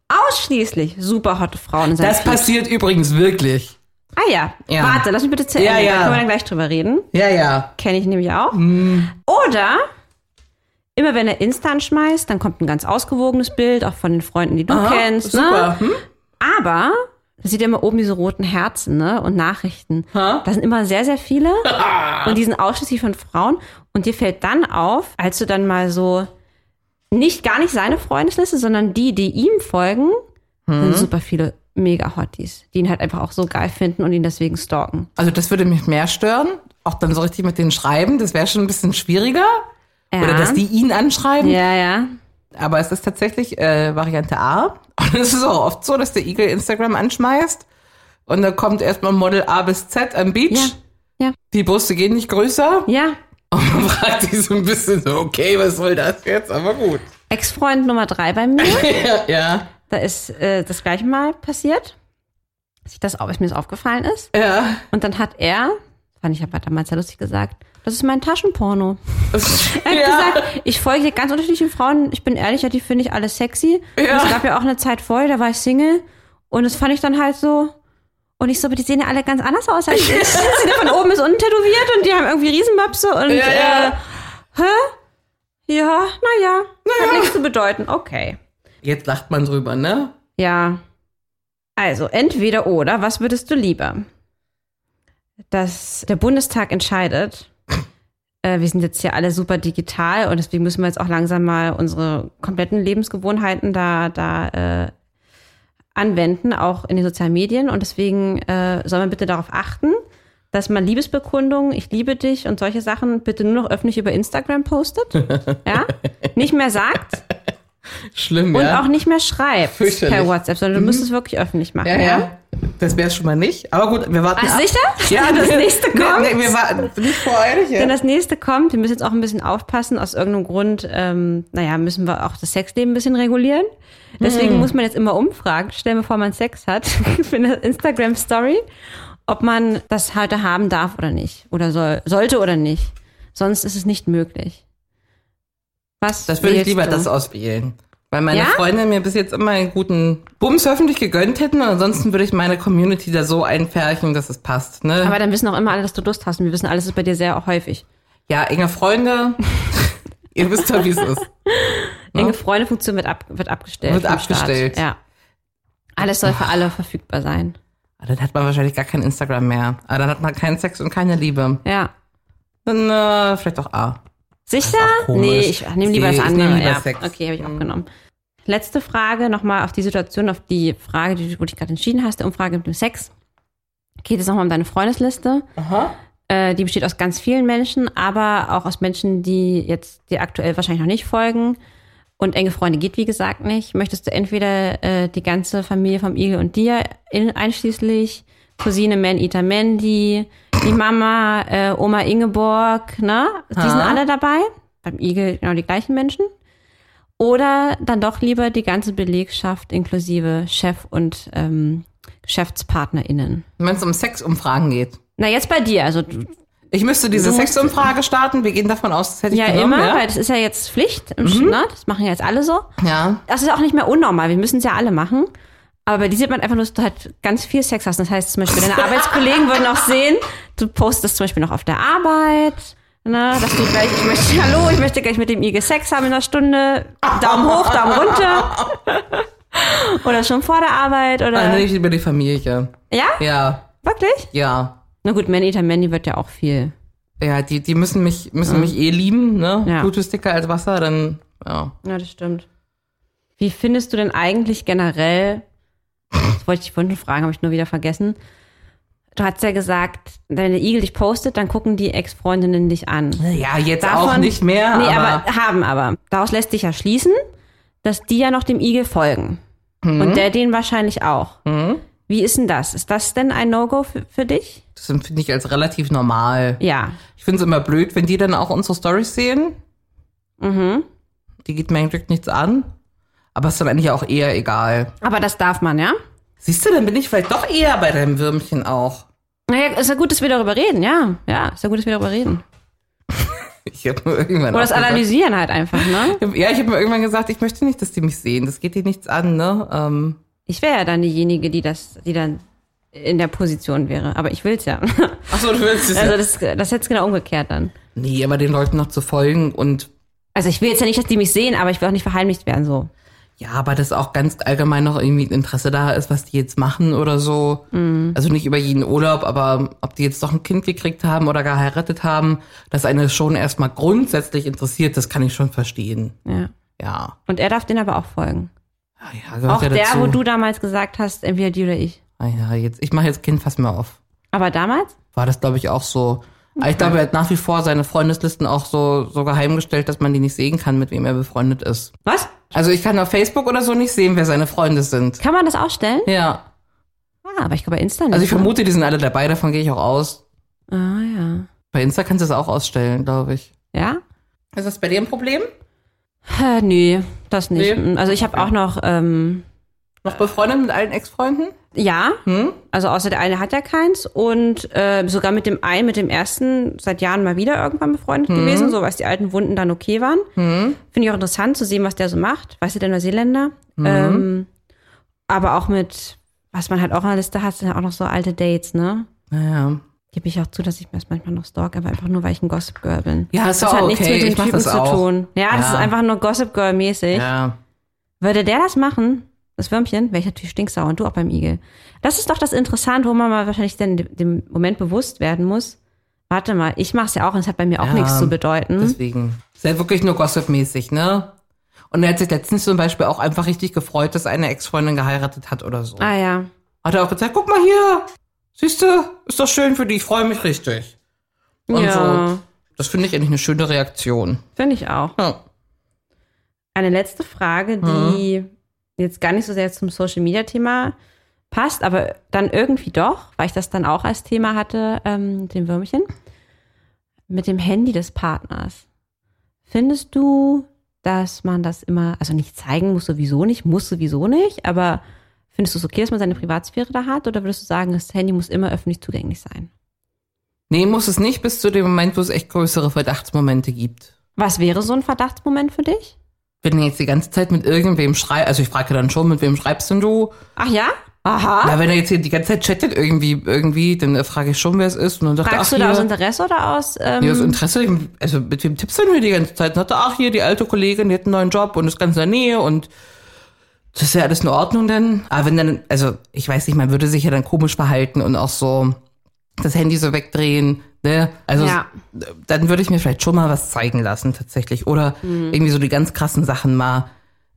ausschließlich super hotte Frauen in sein Das Feed. passiert übrigens wirklich. Ah ja. Ja. Warte, lass mich bitte zu Ja, Ende. ja. Da können wir dann gleich drüber reden. Ja, ja. Kenne ich nämlich auch. Hm. Oder immer wenn er Insta anschmeißt, dann kommt ein ganz ausgewogenes Bild, auch von den Freunden, die du Aha, kennst. super. Ne? Hm? Aber da sieht immer oben diese roten Herzen ne? und Nachrichten. Da sind immer sehr, sehr viele und die sind ausschließlich von Frauen. Und dir fällt dann auf, als du dann mal so nicht gar nicht seine Freundesliste, sondern die, die ihm folgen, sind super viele mega Hotties, die ihn halt einfach auch so geil finden und ihn deswegen stalken. Also das würde mich mehr stören. Auch dann so richtig mit denen schreiben, das wäre schon ein bisschen schwieriger. Ja. Oder dass die ihn anschreiben. Ja, ja. Aber es ist tatsächlich äh, Variante A. Und es ist auch oft so, dass der Igel Instagram anschmeißt. Und da kommt erstmal Model A bis Z am Beach. Ja. Ja. Die Brüste gehen nicht größer. Ja. Und man fragt sich so ein bisschen so, okay, was soll das jetzt? Aber gut. Ex-Freund Nummer drei bei mir. Ja, ja. Da ist äh, das gleiche Mal passiert, dass, ich das, dass mir das aufgefallen ist. Ja. Und dann hat er, fand ich aber damals sehr lustig gesagt, das ist mein Taschenporno. Er hat ja. gesagt, ich folge ganz unterschiedlichen Frauen. Ich bin ehrlich, die finde ich alle sexy. Ja. Und es gab ja auch eine Zeit vorher, da war ich Single. Und das fand ich dann halt so. Und ich so, aber die sehen ja alle ganz anders aus als ich. Ja von oben bis unten tätowiert und die haben irgendwie Riesenmöpse und Ja, ja. Äh, hä? Ja, naja. Hat nichts zu bedeuten. Okay. Jetzt lacht man drüber, ne? Ja. Also, entweder oder, was würdest du lieber? Dass der Bundestag entscheidet, äh, wir sind jetzt hier alle super digital und deswegen müssen wir jetzt auch langsam mal unsere kompletten Lebensgewohnheiten da, da äh, anwenden, auch in den sozialen Medien. Und deswegen äh, soll man bitte darauf achten, dass man Liebesbekundungen, ich liebe dich und solche Sachen bitte nur noch öffentlich über Instagram postet. ja? Nicht mehr sagt Schlimm, und ja. auch nicht mehr schreibt per WhatsApp, sondern du musst es wirklich öffentlich machen. ja, ja. Das wäre schon mal nicht. Aber gut, wir warten Ach, ab. sicher? Ja, das nächste Nee, kommt. Nee, wir warten nicht voreilig. Wenn Ja. das nächste kommt, wir müssen jetzt auch ein bisschen aufpassen, aus irgendeinem Grund, ähm, naja, müssen wir auch das Sexleben ein bisschen regulieren. Deswegen muss man jetzt immer umfragen, stellen bevor man Sex hat, für eine Instagram-Story, ob man das heute haben darf oder nicht. Oder soll, sollte oder nicht. Sonst ist es nicht möglich. Was Das würde ich lieber du? das auswählen. Weil meine Ja? Freunde mir bis jetzt immer einen guten Bums öffentlich gegönnt hätten und ansonsten würde ich meine Community da so einpferchen, dass es passt. Ne? Aber dann wissen auch immer alle, dass du Lust hast. Und wir wissen, alles ist bei dir sehr häufig. ja, enge Freunde, ihr wisst ja, wie es ist. Enge Freunde Funktion wird, ab, wird abgestellt. Wird abgestellt. Ja. Alles soll für alle verfügbar sein. Aber Dann hat man wahrscheinlich gar kein Instagram mehr. Aber dann hat man keinen Sex und keine Liebe. Ja. Dann äh, vielleicht auch A. Sicher? Nee, ich nehme lieber Nee, das andere. lieber ja. Sex. Okay, habe ich auch genommen. Letzte Frage nochmal auf die Situation, auf die Frage, die, wo du dich gerade entschieden hast, der Umfrage mit dem Sex. Geht es nochmal um deine Freundesliste? Äh, die besteht aus ganz vielen Menschen, aber auch aus Menschen, die jetzt dir aktuell wahrscheinlich noch nicht folgen. Und enge Freunde geht, wie gesagt, nicht. Möchtest du entweder äh, die ganze Familie vom Igel und dir, in, einschließlich Cousine Man Eater Mandy, die Mama, äh, Oma Ingeborg, ne? Die sind alle dabei. Beim Igel genau die gleichen Menschen. Oder dann doch lieber die ganze Belegschaft inklusive Chef und ähm, GeschäftspartnerInnen. Wenn es um Sexumfragen geht. Na, jetzt bei dir. Also Ich müsste diese Sexumfrage starten. Wir gehen davon aus, das hätte ich ja genommen. immer, ja? weil das ist ja jetzt Pflicht. Im mhm. ne? Das machen ja jetzt alle so. ja. Das ist auch nicht mehr unnormal. Wir müssen es ja alle machen. Aber bei dir sieht man einfach nur, dass du halt ganz viel Sex hast. Das heißt zum Beispiel, deine Arbeitskollegen würden auch sehen, du postest zum Beispiel noch auf der Arbeit, ne, dass du gleich, ich möchte, hallo, ich möchte gleich mit dem Igel Sex haben in einer Stunde. Daumen hoch, Daumen runter. oder schon vor der Arbeit oder. Dann nehme ich lieber die Familie. ja? Ja. Wirklich? Ja. Na gut, Man Eater Mandy wird ja auch viel. Ja, die, die müssen mich, müssen mich eh lieben, ne? Ja. Blut ist dicker als Wasser, dann, ja. Ja, das stimmt. Wie findest du denn eigentlich generell, das wollte ich vorhin schon fragen, habe ich nur wieder vergessen. Du hast ja gesagt, wenn der Igel dich postet, dann gucken die Ex-Freundinnen dich an. Ja, jetzt auch nicht mehr, Nee, aber, aber, haben aber. Daraus lässt sich ja schließen, dass die ja noch dem Igel folgen. Mhm. Und der den wahrscheinlich auch. Wie ist denn das? Ist das denn ein No-Go für, für dich? das empfinde ich als relativ normal. Ja. Ich finde es immer blöd, wenn die dann auch unsere Stories sehen. Mhm. Die geht mir eigentlich nichts an. Aber ist dann eigentlich auch eher egal. Aber das darf man, ja? Siehst du, dann bin ich vielleicht doch eher bei deinem Würmchen auch. Naja, ist ja gut, dass wir darüber reden, ja. Ja, ist ja gut, dass wir darüber reden. Ich habe mir irgendwann Oder das gesagt- Analysieren halt einfach, ne? Ja, ich habe mir irgendwann gesagt, ich möchte nicht, dass die mich sehen. Das geht dir nichts an, ne? Ähm, Ich wäre ja dann diejenige, die das, die dann in der Position wäre. Aber ich will's ja. Ach so, du willst es Also das, das ist jetzt genau umgekehrt dann. Nee, aber den Leuten noch zu folgen und Also ich will jetzt ja nicht, dass die mich sehen, aber ich will auch nicht verheimlicht werden so. Ja, aber dass auch ganz allgemein noch irgendwie ein Interesse da ist, was die jetzt machen oder so. Also nicht über jeden Urlaub, aber ob die jetzt doch ein Kind gekriegt haben oder geheiratet haben, dass eine schon erstmal grundsätzlich interessiert, das kann ich schon verstehen. Ja. Ja. Und er darf den aber auch folgen. Ja, ja gehört Auch ja der, dazu. wo du damals gesagt hast, entweder die oder ich. Ah ja, jetzt, ich mache jetzt Kind fast mal auf. Aber damals? War das, glaube ich, auch so. Aber Ich glaube, er hat nach wie vor seine Freundeslisten auch so, so geheim gestellt, dass man die nicht sehen kann, mit wem er befreundet ist. Was? Also ich kann auf Facebook oder so nicht sehen, wer seine Freunde sind. Kann man das ausstellen? Ja. Ah, aber ich glaube bei Insta nicht. Also ich ne? vermute, die sind alle dabei, davon gehe ich auch aus. Ah, ja. Bei Insta kannst du es auch ausstellen, glaube ich. Ja? Ist das bei dir ein Problem? Äh, nee, das nicht. Nee? Also ich habe auch noch, ähm, Noch befreundet mit allen Ex-Freunden? ja, Hm? also außer der eine hat ja keins und äh, sogar mit dem einen, mit dem ersten seit Jahren mal wieder irgendwann befreundet Hm. gewesen, so was die alten Wunden dann okay waren. Finde ich auch interessant zu sehen, was der so macht. Weißt du, der Neuseeländer. Hm. Ähm, aber auch mit, was man halt auch in der Liste hat, sind ja auch noch so alte Dates, ne? Naja. Gebe ich auch zu, dass ich mir das manchmal noch stalk, aber einfach nur, weil ich ein Gossip Girl bin. Ja, das auch hat nichts okay. mit den Typen das zu tun. Ja, das Ja. ist einfach nur Gossip Girl mäßig. Ja. Würde der das machen, das Würmchen, wäre ich natürlich stinksauer und du auch beim Igel. Das ist doch das Interessante, wo man mal wahrscheinlich dann dem- Moment bewusst werden muss. Warte mal, ich mache es ja auch und es hat bei mir auch Ja, nichts zu bedeuten. Deswegen. Ist ja wirklich nur Gossip-mäßig, ne? Und er hat sich letztens zum Beispiel auch einfach richtig gefreut, dass eine Ex-Freundin geheiratet hat oder so. Ah ja. Hat er auch gesagt, guck mal hier, siehst du, ist doch schön für dich, ich freue mich richtig. Und ja, so. Das finde ich eigentlich eine schöne Reaktion. finde ich auch. Ja. Eine letzte Frage, die jetzt gar nicht so sehr zum Social Media Thema passt, aber dann irgendwie doch, weil ich das dann auch als Thema hatte, ähm, dem Würmchen, mit dem Handy des Partners. Findest du, dass man das immer, also nicht zeigen muss sowieso nicht, muss sowieso nicht, aber findest du es okay, dass man seine Privatsphäre da hat oder würdest du sagen, das Handy muss immer öffentlich zugänglich sein? Nee, muss es nicht bis zu dem Moment, wo es echt größere Verdachtsmomente gibt. Was wäre so ein Verdachtsmoment für dich? Wenn er jetzt die ganze Zeit mit irgendwem schreibt, also ich frage dann schon, mit wem schreibst denn du? Ach ja? Aha. Na, wenn er jetzt hier die ganze Zeit chattet irgendwie, irgendwie, dann frage ich schon, wer es ist. Und dann sagt Fragst er, du ach, da aus hier, Interesse oder aus ähm, Ja, aus Interesse, also mit wem tippst du denn hier die ganze Zeit? Und sagt er, ach, hier, die alte Kollegin, die hat einen neuen Job und ist ganz in der Nähe und das ist ja alles in Ordnung dann. Aber wenn dann, also ich weiß nicht, man würde sich ja dann komisch verhalten und auch so das Handy so wegdrehen, ne? Also Ja. dann würde ich mir vielleicht schon mal was zeigen lassen tatsächlich. Oder Mhm. irgendwie so die ganz krassen Sachen mal,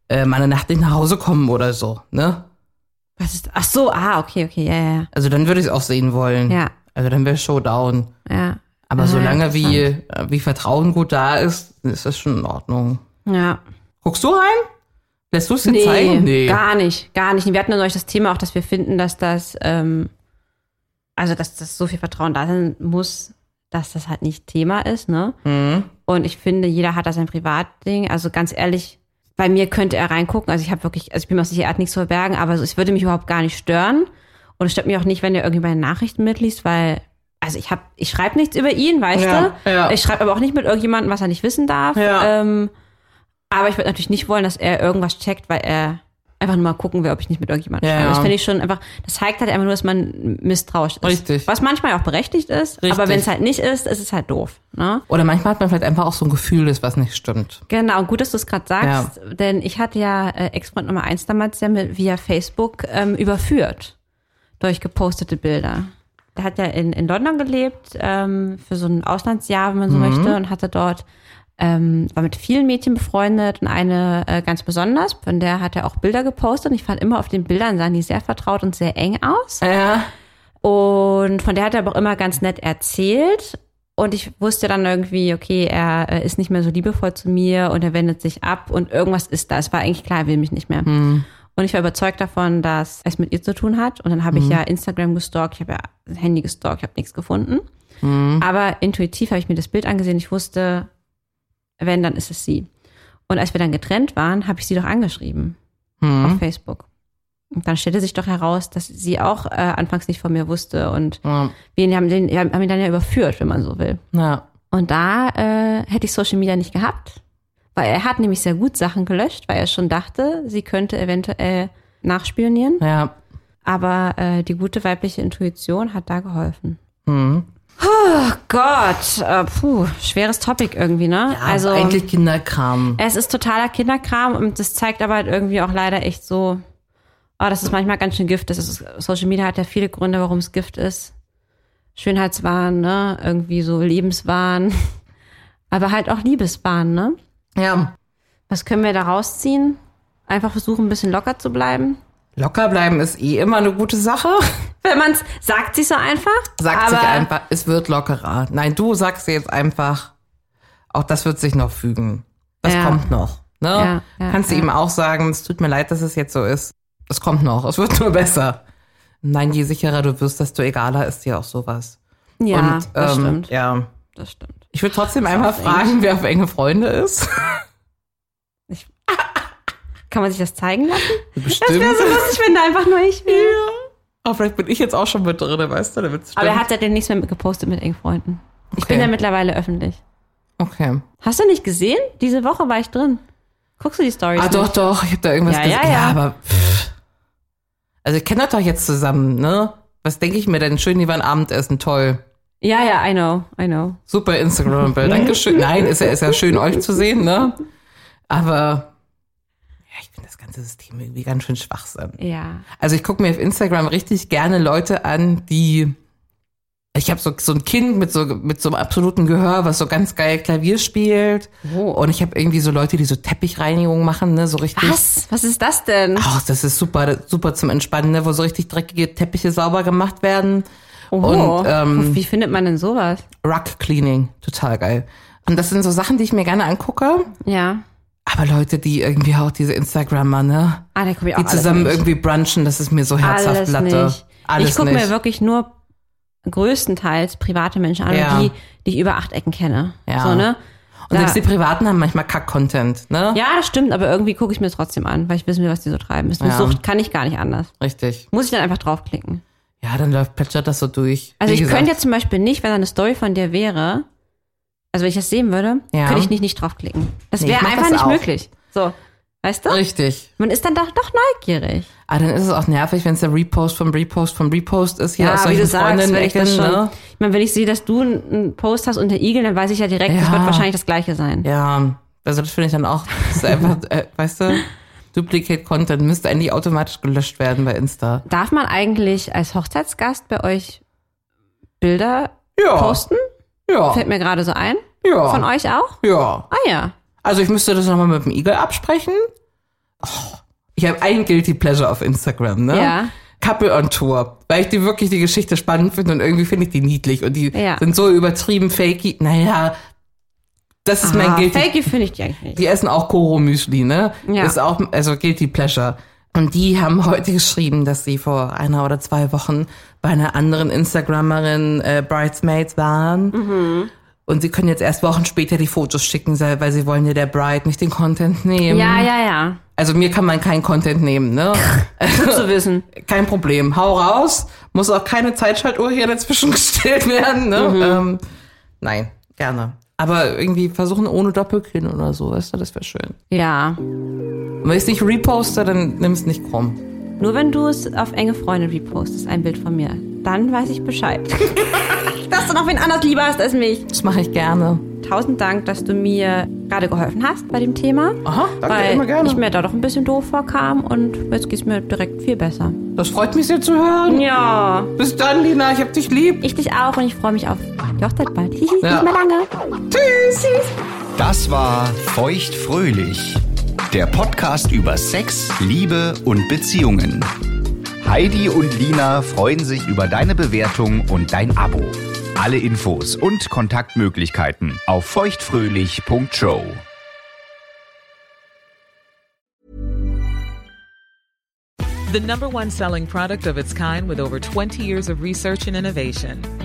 äh, mal eine Nacht nicht nach Hause kommen oder so, ne? Was ist, ach so, ah, okay, okay, ja, ja, Also dann würde ich es auch sehen wollen. ja, Also dann wäre Showdown. ja, Aber Ah, solange wie, äh, wie Vertrauen gut da ist, ist das schon in Ordnung. ja. Guckst du rein? Lässt du es dir Nee, zeigen? gar nicht, gar nicht. Wir hatten ja neulich das Thema auch, dass wir finden, dass das, ähm, also dass das so viel Vertrauen da sein muss, dass das halt nicht Thema ist, ne? Mhm. Und ich finde, jeder hat da sein Privatding. Also ganz ehrlich, bei mir könnte er reingucken. Also ich habe wirklich, also ich bin mir sicher, er hat nichts zu verbergen, aber es würde mich überhaupt gar nicht stören. Und es stört mich auch nicht, wenn er irgendwie meine Nachrichten mitliest, weil, also ich habe, ich schreibe nichts über ihn, weißt Ja, du? ja. Ich schreibe aber auch nicht mit irgendjemandem, was er nicht wissen darf. Ja. Ähm, aber ich würde natürlich nicht wollen, dass er irgendwas checkt, weil er einfach nur mal gucken will, ob ich nicht mit irgendjemandem Ja, schreibe. ja. Das finde ich schon einfach, das zeigt halt einfach nur, dass man misstrauisch ist. Richtig. Was manchmal auch berechtigt ist, Richtig. aber wenn es halt nicht ist, ist es halt doof. Ne? Oder manchmal hat man vielleicht einfach auch so ein Gefühl, dass was nicht stimmt. Genau, gut, dass du es gerade sagst, denn ich hatte ja äh, Ex-Freund Nummer eins damals ja mit, via Facebook ähm, überführt durch gepostete Bilder. Der hat ja in, in London gelebt, ähm, für so ein Auslandsjahr, wenn man so möchte, und hatte dort, ähm, war mit vielen Mädchen befreundet und eine äh, ganz besonders, von der hat er auch Bilder gepostet und ich fand immer auf den Bildern sahen die sehr vertraut und sehr eng aus. Ja. Und von der hat er aber auch immer ganz nett erzählt. Und ich wusste dann irgendwie, okay, er äh, ist nicht mehr so liebevoll zu mir und er wendet sich ab und irgendwas ist da. Es war eigentlich klar, er will mich nicht mehr. Und ich war überzeugt davon, dass es mit ihr zu tun hat. Und dann habe ich ja Instagram gestalkt, ich habe ja Handy gestalkt, ich habe nichts gefunden. Aber intuitiv habe ich mir das Bild angesehen. Ich wusste, wenn, dann ist es sie. Und als wir dann getrennt waren, habe ich sie doch angeschrieben auf Facebook. Und dann stellte sich doch heraus, dass sie auch äh, anfangs nicht von mir wusste und Ja. wir haben, den, haben ihn dann ja überführt, wenn man so will. ja. Und da äh, hätte ich Social Media nicht gehabt, weil er hat nämlich sehr gut Sachen gelöscht, weil er schon dachte, sie könnte eventuell nachspionieren. Ja. Aber äh, die gute weibliche Intuition hat da geholfen. Mhm. Oh Gott, äh, puh, schweres Topic irgendwie, ne? also eigentlich Kinderkram. Es ist totaler Kinderkram und das zeigt aber halt irgendwie auch leider echt so, oh, das ist manchmal ganz schön Gift. Das ist, Social Media hat ja viele Gründe, warum es Gift ist. Schönheitswahn, ne? Irgendwie so Lebenswahn. Aber halt auch Liebeswahn, ne? Ja. Was können wir da rausziehen? Einfach versuchen, ein bisschen locker zu bleiben. Locker bleiben ist eh immer eine gute Sache. Wenn man's sagt sich so einfach. Sagt sich einfach, es wird lockerer. Nein, du sagst jetzt einfach, auch das wird sich noch fügen. Das Ja. kommt noch. Ne? Ja, ja, Kannst du ihm auch sagen, es tut mir leid, dass es jetzt so ist. Es kommt noch, es wird nur besser. Nein, je sicherer du wirst, desto egaler ist dir auch sowas. Ja, Und, das ähm, stimmt. Ja. Das stimmt. Ich würde trotzdem einmal fragen, wer auf enge Freunde ist. Kann man sich das zeigen lassen? Bestimmt. Das wäre so lustig, wenn da einfach nur ich wäre. Aber vielleicht bin ich jetzt auch schon mit drin, weißt du? Aber er hat seitdem nichts mehr gepostet mit engen Freunden. Ich Okay. bin ja mittlerweile öffentlich. Okay. Hast du nicht gesehen? Diese Woche war ich drin. Guckst du die Stories? Ah, doch, nicht? doch, ich habe da irgendwas Ja, gesehen. ja, ja. aber. Pff. Also, ich kenne das doch jetzt zusammen, ne? Was denke ich mir denn? Schön, die waren Abendessen, toll. Ja, ja, I know, I know. Super Instagram-Bild. Dankeschön. Nein, ist ja, ist ja schön, euch zu sehen, ne? Aber. Ich finde das ganze System irgendwie ganz schön Schwachsinn. Ja. Also ich gucke mir auf Instagram richtig gerne Leute an, die ich habe so, so ein Kind mit so mit so einem absoluten Gehör, was so ganz geil Klavier spielt. Oh. Und ich habe irgendwie so Leute, die so Teppichreinigung machen, ne, so richtig. Was? Was ist das denn? Ach, das ist super, super zum Entspannen, ne, wo so richtig dreckige Teppiche sauber gemacht werden. Oh. Und ähm, Wie findet man denn sowas? Rug Cleaning, total geil. Und das sind so Sachen, die ich mir gerne angucke. Ja. Aber Leute, die irgendwie auch diese Instagrammer, ne, Ah, da guck ich auch die zusammen nicht. irgendwie brunchen, das ist mir so herzhaft alles Latte. nicht. Alles ich gucke mir wirklich nur größtenteils private Menschen an, Ja. die, die ich über acht Ecken kenne. Ja. So, ne? Und selbst die Privaten haben manchmal Kack-Content, ne? Ja, das stimmt, aber irgendwie gucke ich mir trotzdem an, weil ich wissen will, was die so treiben. Ist Ja. Sucht, kann ich gar nicht anders. Richtig. Muss ich dann einfach draufklicken. Ja, dann läuft plätschert das so durch. Also Wie ich gesagt, könnte jetzt zum Beispiel nicht, wenn da eine Story von dir wäre, also wenn ich das sehen würde, Ja. könnte ich nicht, nicht draufklicken. Das Nee, wäre einfach das nicht auch. möglich. So, weißt du? Richtig. Man ist dann doch, doch neugierig. Aber dann ist es auch nervig, wenn es der Repost vom Repost vom Repost ist, hier Ja, aus wie solchen du sagst, wenn ich das schon. ne? Ich meine, wenn ich sehe, dass du einen Post hast unter Igel, dann weiß ich ja direkt, das Ja. wird wahrscheinlich das gleiche sein. Ja, also das finde ich dann auch, das ist einfach, äh, weißt du, Duplicate Content müsste eigentlich automatisch gelöscht werden bei Insta. Darf man eigentlich als Hochzeitsgast bei euch Bilder Ja. posten? Ja. Fällt mir gerade so ein. Ja. Von euch auch? Ja. Ah ja. Also ich müsste das nochmal mit dem Igel absprechen. Oh, ich habe ein Guilty Pleasure auf Instagram, ne? Ja. Couple on Tour, weil ich die wirklich die Geschichte spannend finde und irgendwie finde ich die niedlich und die Ja. sind so übertrieben fakey. Naja, das ist mein Ah, Guilty Fakey finde ich die eigentlich nicht. Die essen auch Koro Müsli, ne? Ja. Ist auch, also Guilty Pleasure. Und die haben heute geschrieben, dass sie vor einer oder zwei Wochen bei einer anderen Instagrammerin äh, Bridesmaids waren. Mhm. Und sie können jetzt erst Wochen später die Fotos schicken, weil sie wollen ja der Bride nicht den Content nehmen. Ja, ja, ja. Also mir kann man keinen Content nehmen, ne? Gut zu wissen. Kein Problem. Hau raus. Muss auch keine Zeitschaltuhr hier dazwischen gestellt werden, ne? Mhm. Ähm, nein, gerne. Aber irgendwie versuchen ohne Doppelkinn oder so, weißt du, das wäre schön. Ja. Und wenn ich es nicht reposte, dann nimm es nicht krumm. Nur wenn du es auf enge Freunde repostest, ein Bild von mir, dann weiß ich Bescheid. dass du noch wen anders lieber hast als mich. Das mache ich gerne. Tausend Dank, dass du mir gerade geholfen hast bei dem Thema. Aha, danke, weil immer gerne. ich mir da doch ein bisschen doof vorkam und jetzt geht's mir direkt viel besser. Das freut mich sehr zu hören. Ja. Bis dann, Lina. Ich hab dich lieb. Ich dich auch und ich freue mich auf die Hochzeit bald. Hihi, Ja. Nicht mehr lange. Tschüss. Tschüss. Das war Feuchtfröhlich, der Podcast über Sex, Liebe und Beziehungen. Heidi und Lina freuen sich über deine Bewertung und dein Abo. Alle Infos und Kontaktmöglichkeiten auf feuchtfröhlich.show. The number one selling product of its kind with over 20 years of research and innovation.